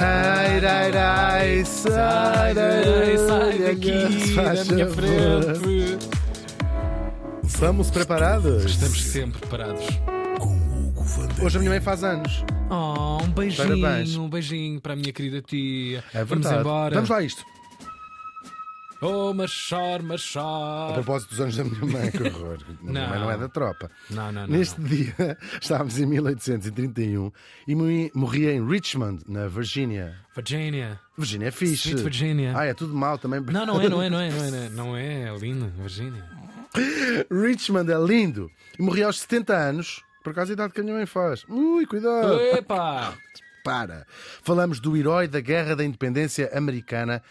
Ai, ai, ai, sai, Sai, sai daqui da minha frente. Estamos preparados? Estamos sempre parados. Hoje a minha mãe faz anos. Oh, um beijinho, Parabéns. um beijinho para a minha querida tia. É Vamos verdade. embora. Vamos lá a isto. Oh, machar, A machar. propósito dos anos da minha mãe, que horror. A minha Não. mãe não é da tropa. Não, não, não. Neste não. dia, estávamos em 1831 e morri- morria em Richmond, na Virgínia. Virginia. Virgínia é fixe. Sweet Virginia. Ah, é tudo mal também. Não, não é, não é, não é, não é. Não é, é lindo, Virginia. Richmond é lindo. E morria aos 70 anos, por causa da idade que a minha mãe faz. Ui, cuidado. Epa! Para. Falamos do herói da Guerra da Independência Americana,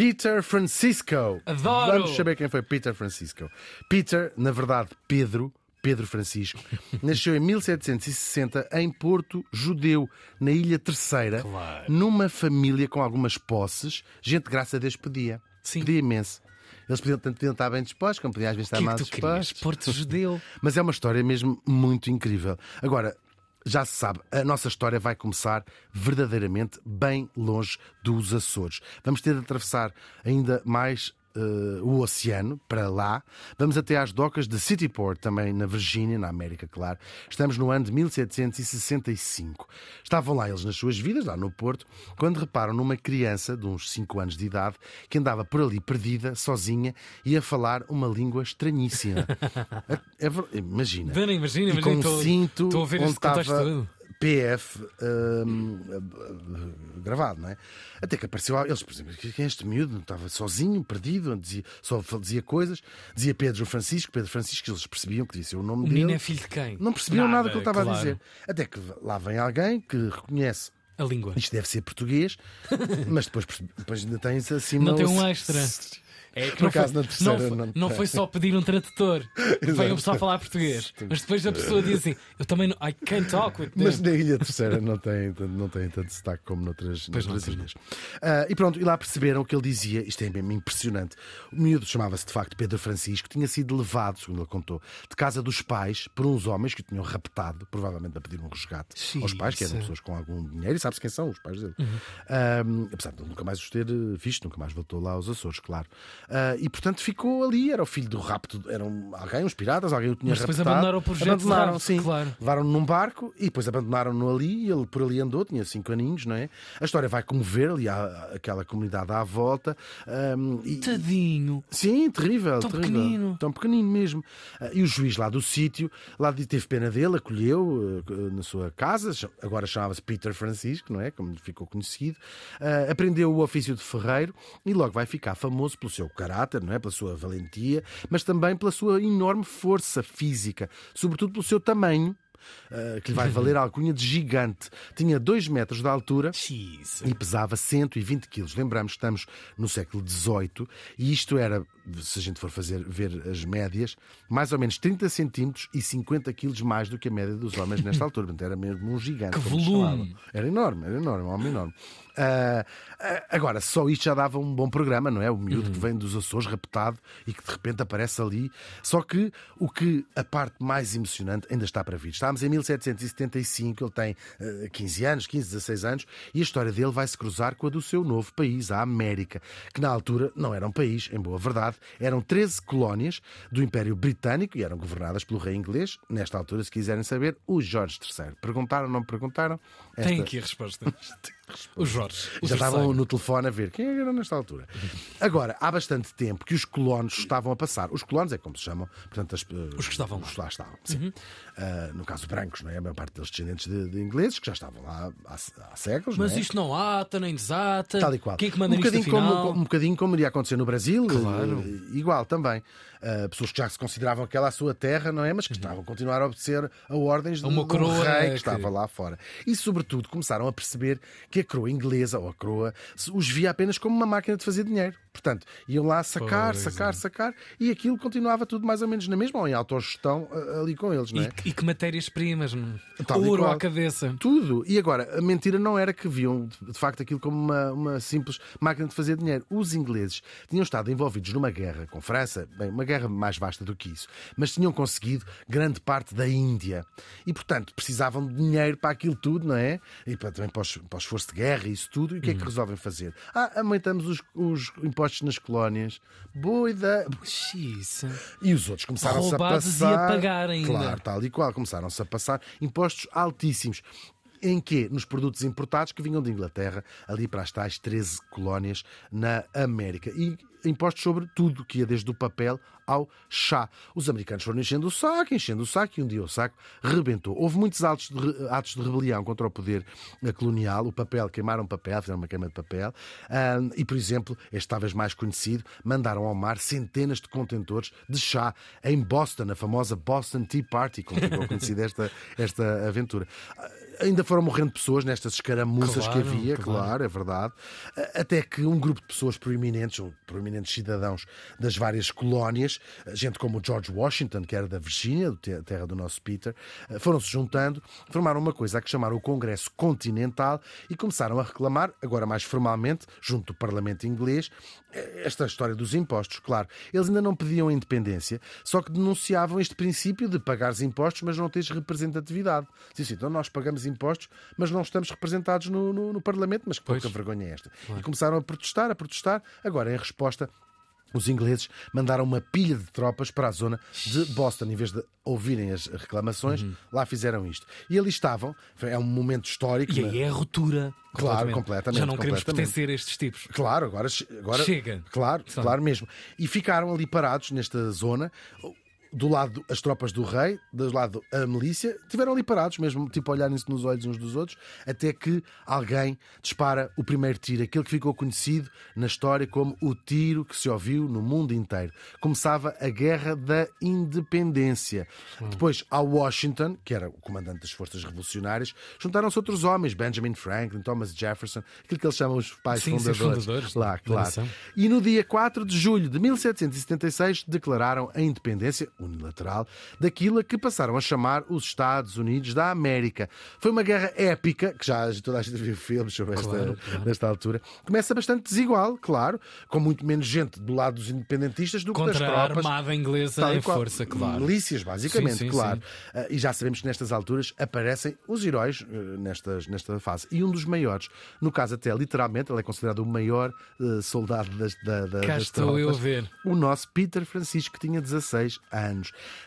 Peter Francisco. Adoro! Vamos saber quem foi Peter Francisco. Peter, na verdade, Pedro. Pedro Francisco nasceu em 1760 em Porto Judeu, na Ilha Terceira, Claro. numa família com algumas posses. Gente, graças a Deus, pedia. Sim. Pedia imenso. Eles podiam, tanto podiam estar bem dispostos, como podiam às vezes estar que é mal que tu querias? dispostos. Porto Judeu. Mas é uma história mesmo muito incrível. Agora, já se sabe, a nossa história vai começar verdadeiramente bem longe dos Açores. Vamos ter de atravessar ainda mais. Eh, o oceano para lá, vamos até às docas de Cityport, também na Virgínia, na América, claro. Estamos no ano de 1765. Estavam lá eles nas suas vidas, lá no Porto, quando reparam numa criança de uns 5 anos de idade que andava por ali perdida, sozinha, e a falar uma língua estranhíssima. É- é imagina. Dana, imagina, E imagina. com um estou- cinto Estou a ver onde estava. PF hum, gravado, não é? Até que apareceu, eles, por exemplo, quem é este miúdo? Estava sozinho, perdido, dizia, só dizia coisas, dizia Pedro Francisco, Pedro Francisco, eles percebiam que ser o nome O dele. menino é filho de quem? Não percebiam nada, que ele estava claro. a dizer. Até que lá vem alguém que reconhece. A língua. Isto deve ser português, mas depois, depois ainda tens acima. Não tem o- um extra. É que não, foi, terceira não, foi, não não foi só pedir um tradutor. Veio a pessoa a falar português. Mas depois a pessoa diz assim: Eu também não. I can't talk with them. Mas na Ilha Terceira não tem, tanto- não tem tanto destaque como noutras, Pois noutras ilhas. Ah, e pronto, e lá perceberam o que ele dizia. Isto é mesmo impressionante. O miúdo chamava-se de facto Pedro Francisco, tinha sido levado, segundo ele contou, de casa dos pais por uns homens que o tinham raptado, provavelmente a pedir um resgate aos pais, que eram Sim. pessoas com algum dinheiro, e sabe-se quem são os pais dele. Uhum. Ah, apesar de ele nunca mais os ter eh, visto, nunca mais voltou lá aos Açores, claro. Ah, e portanto ficou ali, era o filho do rapto, eram alguém, uns piratas, alguém o tinha Mas depois raptado. abandonaram por jeito de Abandonaram, sim. claro. Levaram-no num barco e depois abandonaram-no ali e ele por ali andou, tinha cinco aninhos, não é? A história vai comover ali aquela comunidade à volta. ahm, e- Tadinho. Sim, terrível. Tão terrível. pequenino. Tão pequenino mesmo. Ah, E o juiz lá do sítio, lá de- teve pena dele, acolheu eh, na sua casa, agora chamava-se Peter Francisco, não é? Como ficou conhecido. Aprendeu o ofício de ferreiro e logo vai ficar famoso pelo seu caráter, não é? Pela sua valentia, mas também pela sua enorme força física, sobretudo pelo seu tamanho. Ah, que lhe vai valer a alcunha de gigante. Tinha 2 metros de altura Jeez. e pesava 120 quilos. Lembramos que estamos no século XVIII e isto era, se a gente for fazer ver as médias, mais ou menos 30 centímetros e 50 quilos mais do que a média dos homens nesta altura. Portanto, era mesmo um gigante. Que volume! Era enorme, era enorme, um homem enorme. Ah, ah, agora, só isto já dava um bom programa, não é? O miúdo que vem dos Açores raptado e que de repente aparece ali. Só que o que a parte mais emocionante ainda está para vir. Estávamos em 1775, ele tem ah, 15 anos, 15, 16 anos, e a história dele vai se cruzar com a do seu novo país, a América, que na altura não era um país, em boa verdade, eram 13 colónias do Império Britânico e eram governadas pelo rei inglês. Nesta altura, se quiserem saber, o Jorge III. Perguntaram, não perguntaram? Tem Esta- aqui a resposta. O Jorge. O já estavam no telefone a ver quem que era nesta altura. Agora, há bastante tempo que os colonos estavam a passar. Os colonos é como se chamam, portanto, as, eh, Os que estavam lá. Os lá estavam, sim. Ah, no caso, brancos, não é? A maior parte deles descendentes de, de ingleses que já estavam lá há, há séculos. Mas não é? isto não ata, nem desata. Tal e qual. Quem é que manda um bocadinho como, um bocadinho como iria acontecer no Brasil, Claro. eh, igual também. Ah, pessoas que já se consideravam aquela a sua terra, não é? Mas que estavam a continuar a obedecer a ordens de Uma um coroa rei que que- estava lá fora. E, sobretudo, começaram a perceber que a coroa inglesa ou a coroa os via apenas como uma máquina de fazer dinheiro. Portanto, iam lá sacar, Pois sacar, é. sacar e aquilo continuava tudo mais ou menos na mesma, ou em autogestão ali com eles, não é? E, e que matérias-primas, hum, ouro à cabeça. Tudo. E agora, a mentira não era que viam de facto aquilo como uma, uma simples máquina de fazer dinheiro. Os ingleses tinham estado envolvidos numa guerra com França, bem, uma guerra mais vasta do que isso, mas tinham conseguido grande parte da Índia. E, portanto, precisavam de dinheiro para aquilo tudo, não é? E para, também para, o esforço de guerra e isso tudo. E o que é que resolvem fazer? Ah, aumentamos os, os impostos nas colónias. Boa ideia. Xiça. E os outros começaram-se a Roubados e a passar. pagar ainda. Claro, tal e qual. Começaram-se a passar impostos altíssimos. Em quê? Nos produtos importados que vinham de Inglaterra, ali para as tais 13 colónias na América. E impostos sobre tudo, que ia desde o papel ao chá. Os americanos foram enchendo o saco, enchendo o saco, e um dia o saco rebentou. Houve muitos atos de, atos de rebelião contra o poder eh, colonial. O papel, queimaram papel, fizeram uma queima de papel. Ah, e, por exemplo, este talvez mais conhecido, mandaram ao mar centenas de contentores de chá em Boston, a famosa Boston Tea Party, como ficou conhecida esta, esta aventura. Ainda foram morrendo pessoas nestas escaramuças que Claro, havia, claro. claro, é verdade. Até que um grupo de pessoas proeminentes, ou proeminentes cidadãos das várias colónias, gente como o George Washington, que era da Virgínia, terra do nosso Peter, eh, foram-se juntando, formaram uma coisa a que chamaram o Congresso Continental e começaram a reclamar, agora mais formalmente, junto do Parlamento inglês, eh, esta história dos impostos. Claro, eles ainda não pediam a independência, só que denunciavam este princípio de pagares impostos, mas não tens representatividade. Diz assim, então nós pagamos impostos, mas não estamos representados no, no- no Parlamento, mas que pouca Pois. vergonha é esta? E começaram a protestar, a protestar. Agora, em resposta, os ingleses mandaram uma pilha de tropas para a zona de Boston, em vez de ouvirem as reclamações, Uhum. lá fizeram isto. E ali estavam, é um momento histórico. E aí é a ruptura. Claro, completamente, Já não queremos completamente. pertencer a estes tipos. Claro, agora, agora Chega. Claro, claro mesmo. E ficaram ali parados nesta zona. Do lado as tropas do rei, do lado a milícia, tiveram ali parados mesmo, tipo olharem-se nos olhos uns dos outros, até que alguém dispara o primeiro tiro, aquele que ficou conhecido na história como o tiro que se ouviu no mundo inteiro. Começava a Guerra da Independência. Depois, ao Washington, que era o comandante das forças revolucionárias, juntaram-se outros homens, Benjamin Franklin, Thomas Jefferson, aquilo que eles chamam os pais Sim, sim, os fundadores. fundadores Lá, claro. E no dia 4 de julho de 1776 declararam a independência unilateral daquilo a que passaram a chamar os Estados Unidos da América. Foi uma guerra épica, que já toda a gente viu filmes sobre esta, Claro, claro. nesta altura. Começa bastante desigual, claro, com muito menos gente do lado dos independentistas do que das Contra a tropas. armada inglesa Tal em qual. força, claro. Milícias, basicamente, Sim, sim, claro. sim. Ah, e já sabemos que nestas alturas aparecem os heróis eh, nestas, nesta fase. E um dos maiores, no caso até literalmente, ele é considerado o maior eh, soldado das, da, da, Cá das estou tropas. eu a ver. O nosso Peter Francisco, que tinha 16 anos.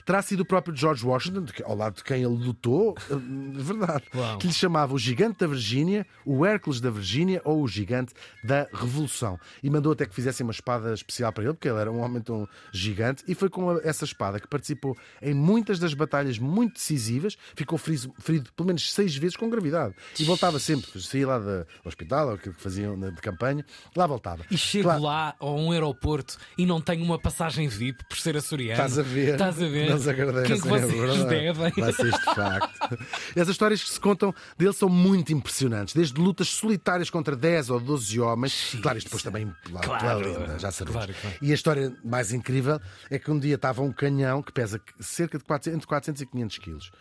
Terá sido o próprio George Washington, ao lado de quem ele lutou, eh, de verdade, Uau. que lhe chamava o gigante da Virgínia, o Hércules da Virgínia ou o gigante da Revolução. E mandou até que fizessem uma espada especial para ele, porque ele era um homem tão gigante, e foi com essa espada que participou em muitas das batalhas muito decisivas, ficou ferido, ferido pelo menos seis vezes com gravidade. E voltava sempre, saía lá do hospital, ou aquilo que faziam de campanha, lá voltava. E chego Claro, lá a um aeroporto e não tenho uma passagem VIP por ser açoriano. Estás a ver? Estás a ver? Eles agradecem, Quem é que é vocês devem? Ser este facto. As histórias que se contam dele são muito impressionantes. Desde lutas solitárias contra 10 ou 12 homens. Claro, isto depois também pela, Claro. pela lenda, já sabemos. Claro, claro. E a história mais incrível é que um dia estava um canhão que pesa cerca de 400, entre 400 e 500 quilos.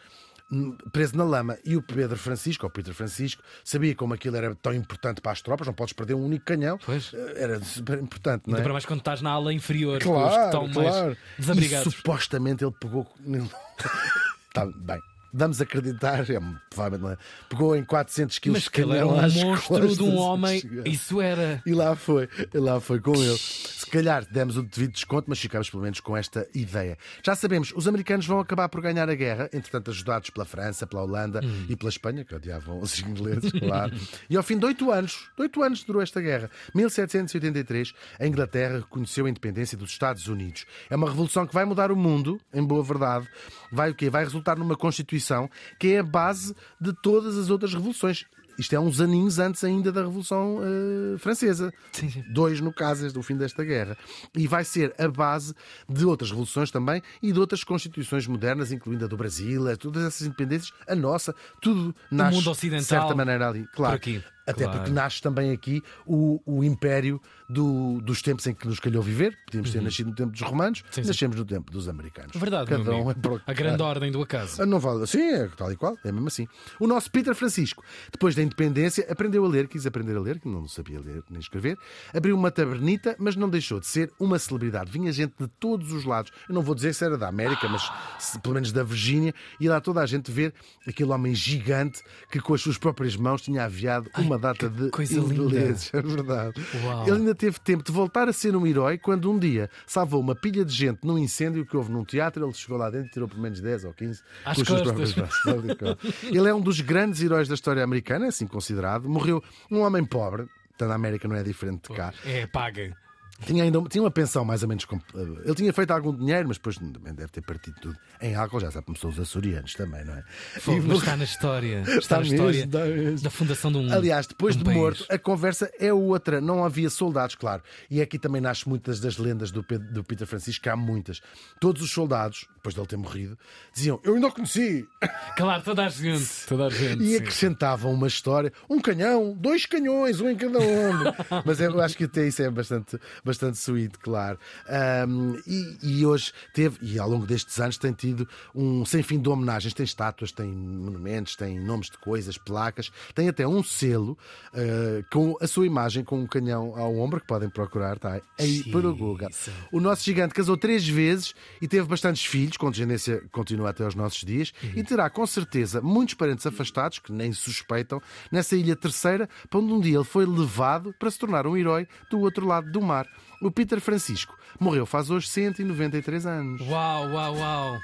Preso na lama, e o Pedro Francisco, ou Peter Francisco, sabia como aquilo era tão importante para as tropas, não podes perder um único canhão. Pois. Era super importante, não Ainda é? para mais quando estás na ala inferior, os que Claro, estão claro. mais desabrigados. E supostamente ele pegou. tá bem. Vamos acreditar, é, provavelmente não é. Pegou em 400 quilos Mas que ele era um monstro costas de um homem. Isso era. E lá foi, e lá foi com ele. Calhar demos o devido desconto, mas ficamos pelo menos com esta ideia. Já sabemos, os americanos vão acabar por ganhar a guerra, entretanto ajudados pela França, pela Holanda Hum. e pela Espanha, que odiavam os ingleses, claro. e ao fim de oito anos, de oito anos durou esta guerra, 1783, a Inglaterra reconheceu a independência dos Estados Unidos. É uma revolução que vai mudar o mundo, em boa verdade. Vai o quê? Vai resultar numa Constituição que é a base de todas as outras revoluções. Isto é uns aninhos antes ainda da Revolução eh, Francesa. Sim, sim. Dois, no caso, do fim desta guerra. E vai ser a base de outras revoluções também e de outras constituições modernas, incluindo a do Brasil, a todas essas independências, a nossa, tudo nasce mundo ocidental, de certa maneira ali. Claro. por aqui. Até Claro. porque nasce também aqui o, o império do- dos tempos em que nos calhou viver. Podíamos ter nascido no tempo dos romanos, Uhum. Sim, sim. nascemos no tempo dos americanos. Verdade, Cada um é para o que A grande ordem do acaso. Ah, Não vale. Sim, é tal e qual, é mesmo assim. O nosso Peter Francisco, depois da independência, aprendeu a ler, quis aprender a ler, que não sabia ler nem escrever, abriu uma tabernita, mas não deixou de ser uma celebridade. Vinha gente de todos os lados. Eu não vou dizer se era da América, mas se- pelo menos da Virgínia, e lá toda a gente ver aquele homem gigante que com as suas próprias mãos tinha aviado uma data de coisa linda. ingleses. É verdade. Uau. Ele ainda teve tempo de voltar a ser um herói quando um dia salvou uma pilha de gente num incêndio que houve num teatro. Ele chegou lá dentro e tirou pelo menos 10 ou 15 Às com costas. Ele é um dos grandes heróis da história americana, é assim considerado. Morreu um homem pobre. Portanto, na América não é diferente de cá. É, paga. Tinha ainda tinha uma pensão mais ou menos. comp- Ele tinha feito algum dinheiro, mas depois também deve ter partido tudo em álcool. Já sabe como são os açorianos também, não é? E mas está na história. Está, Está na história mesmo, está mesmo. da fundação de um. Aliás, depois de um de país. morto, a conversa é outra. Não havia soldados, claro. E aqui também nasce muitas das lendas do, Pe- do Peter Francisco, que há muitas. Todos os soldados, depois dele ter morrido, diziam: Eu ainda o conheci. Claro, toda a gente. Toda a gente. E sim. acrescentavam uma história: um canhão, dois canhões, um em cada ombro. Mas eu acho que até isso é bastante, bastante sweet, claro. Ahm, e, e hoje teve, e ao longo destes anos, tem tido um sem fim de homenagens. Tem estátuas, tem monumentos, tem nomes de coisas, placas, tem até um selo ah, com a sua imagem com um canhão ao ombro que podem procurar, está aí para o Google. O nosso gigante casou três vezes e teve bastantes filhos, com descendência continua até aos nossos dias, e terá com certeza muitos parentes afastados, que nem suspeitam, nessa ilha terceira, para onde um dia ele foi levado para se tornar um herói do outro lado do mar. O Peter Francisco morreu faz hoje 193 anos. Uau, uau, uau.